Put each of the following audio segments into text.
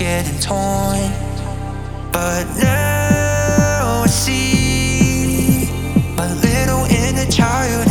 getting torn. But now I see a little inner child.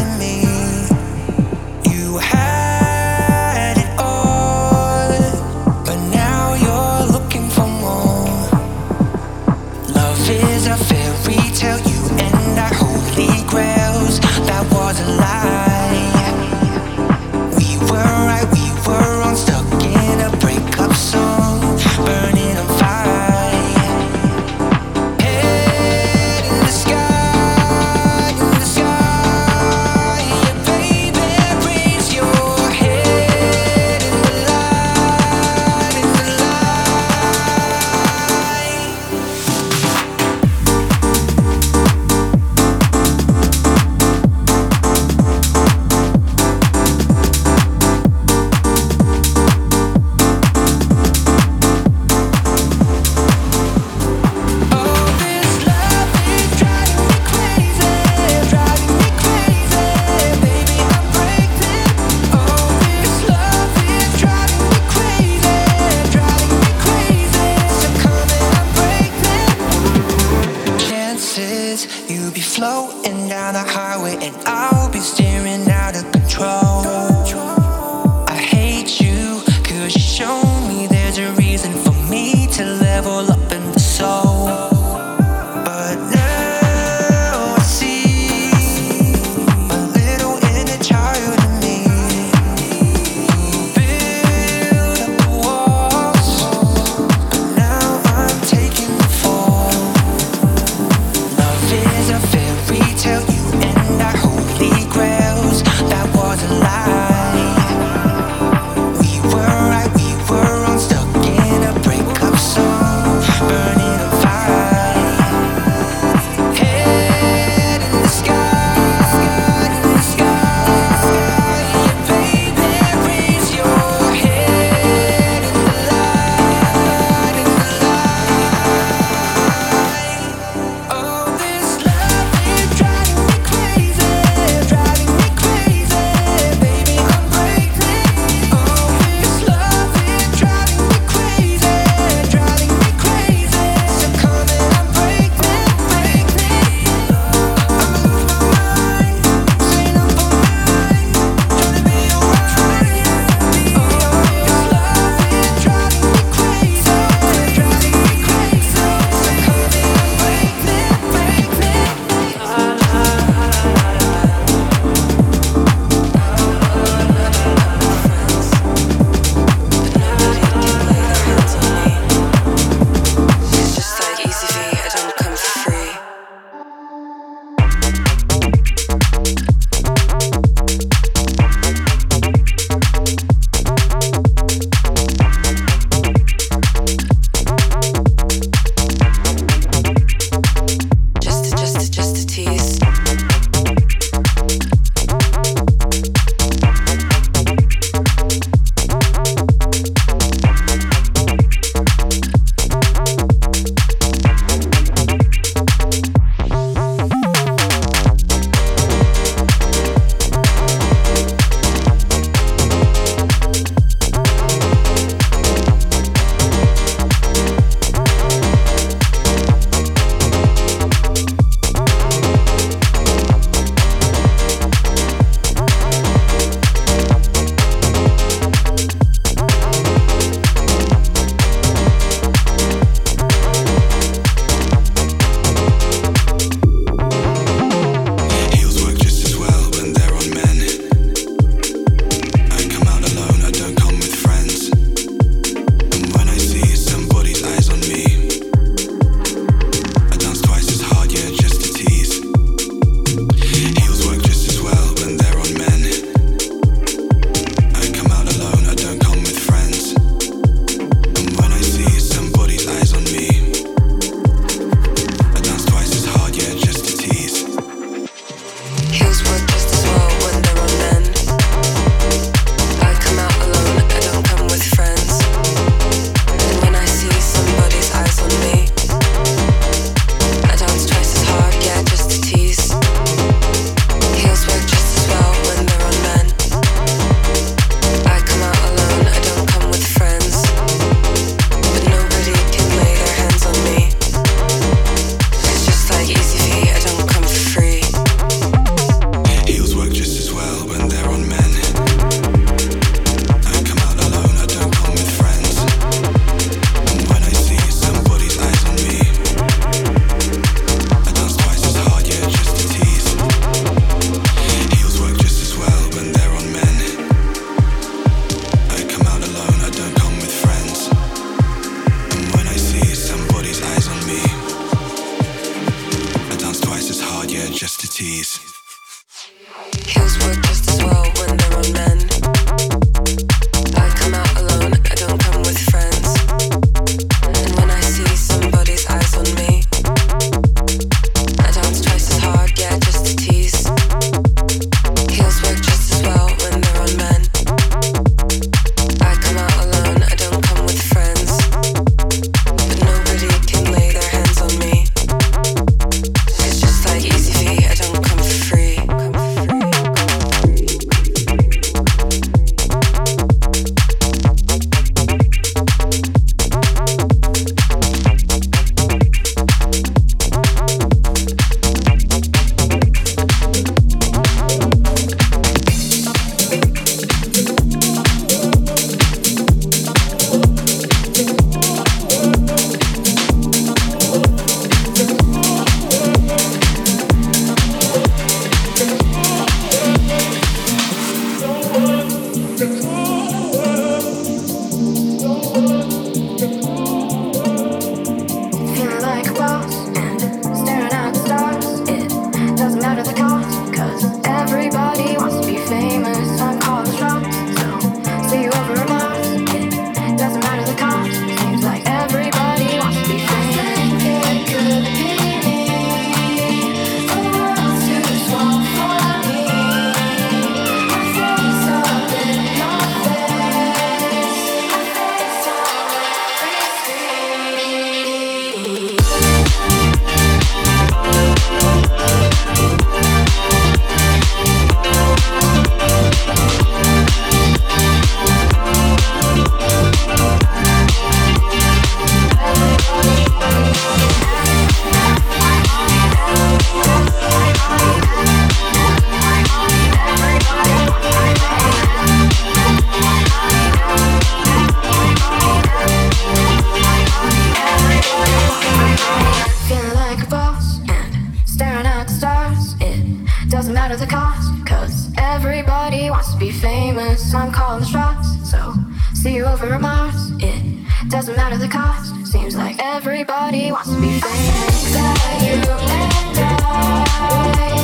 wants to be famous. I'm calling the shots, so see you over at Mars. It doesn't matter the cost. Seems like everybody wants to be famous. That you and I.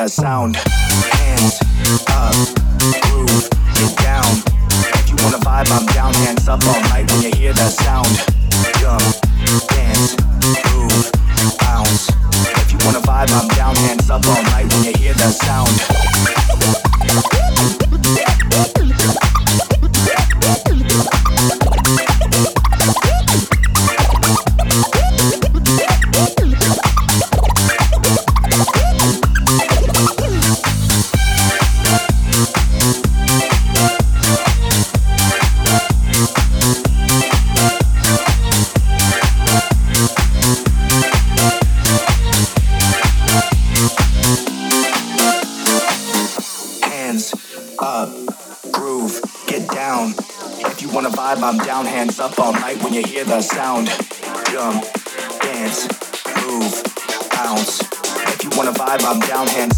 that sound.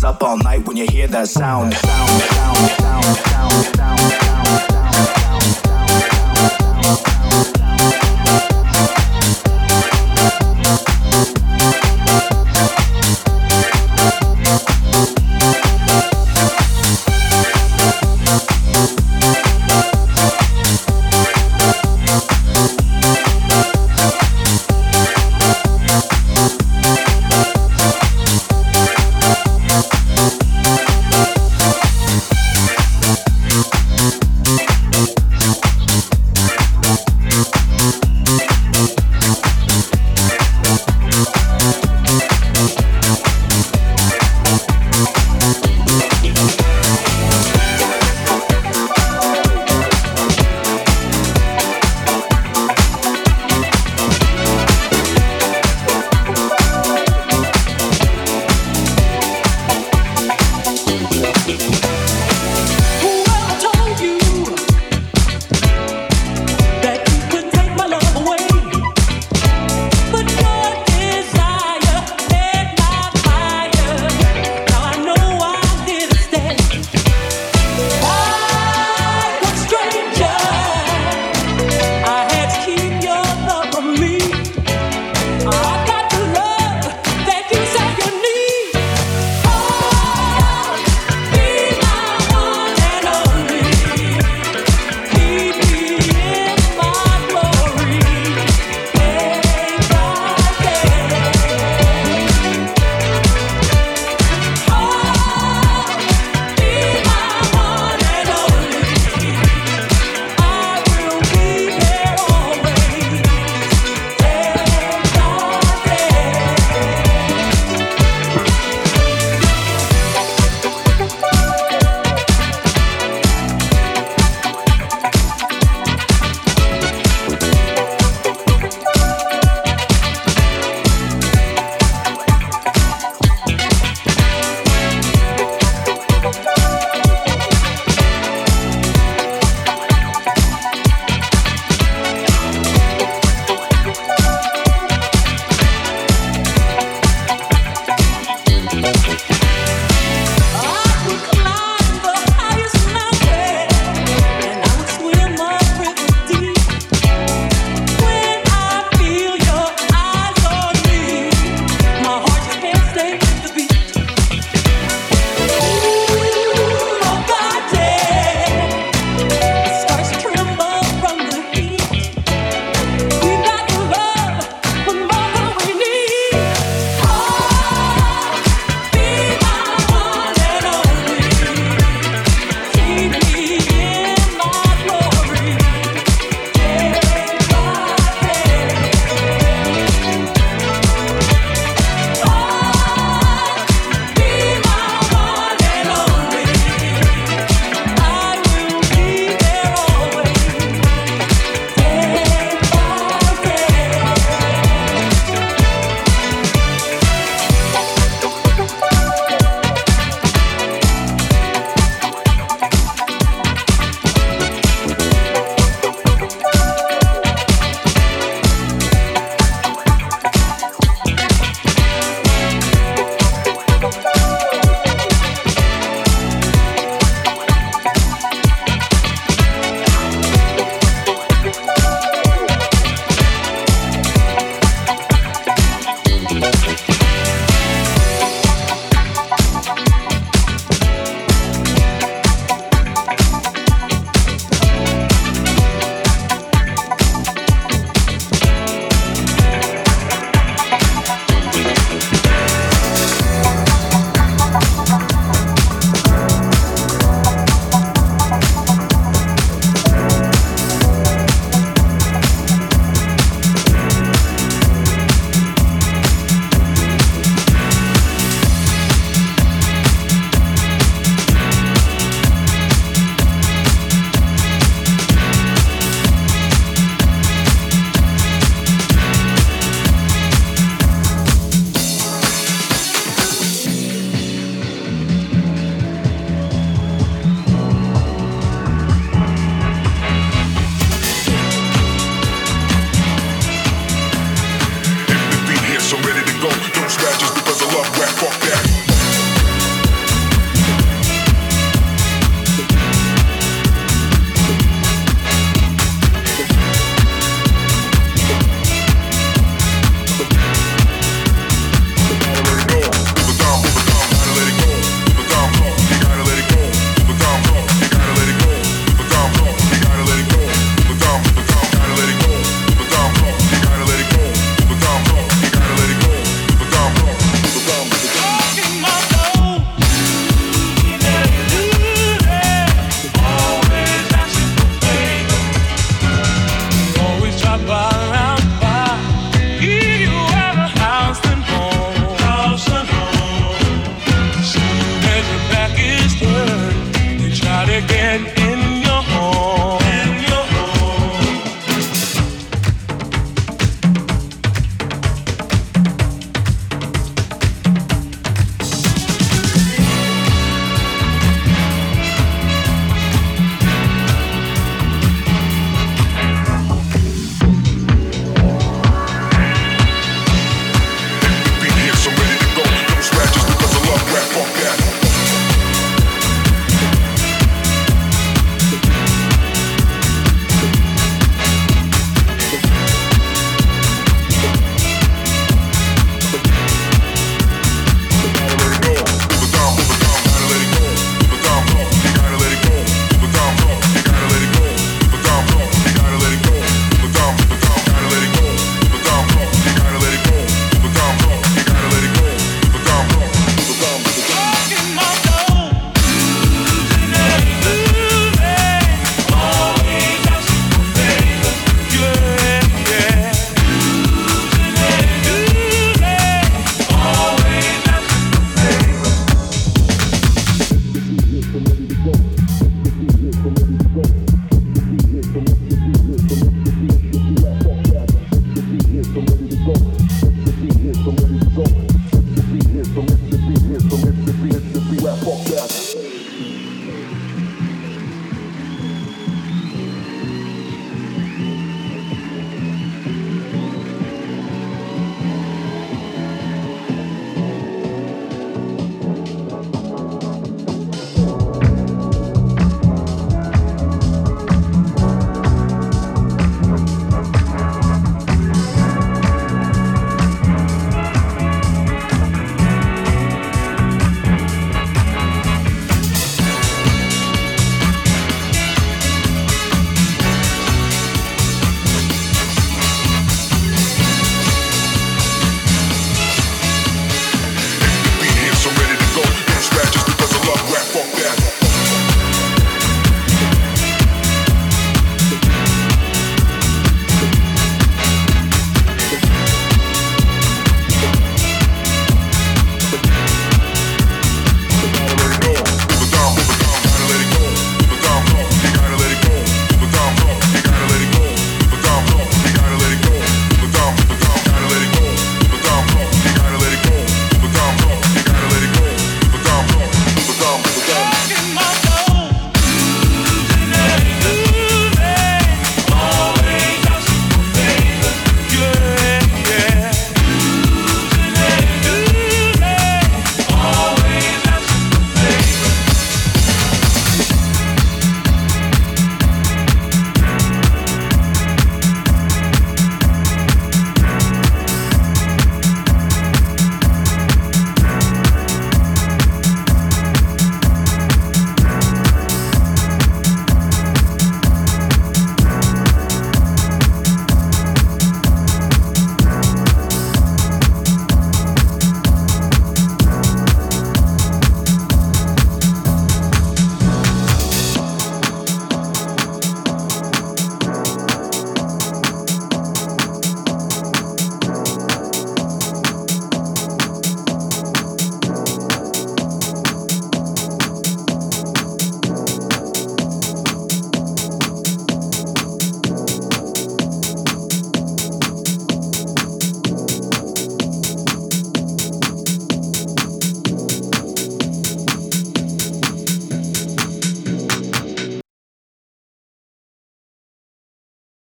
up all night when you hear that sound.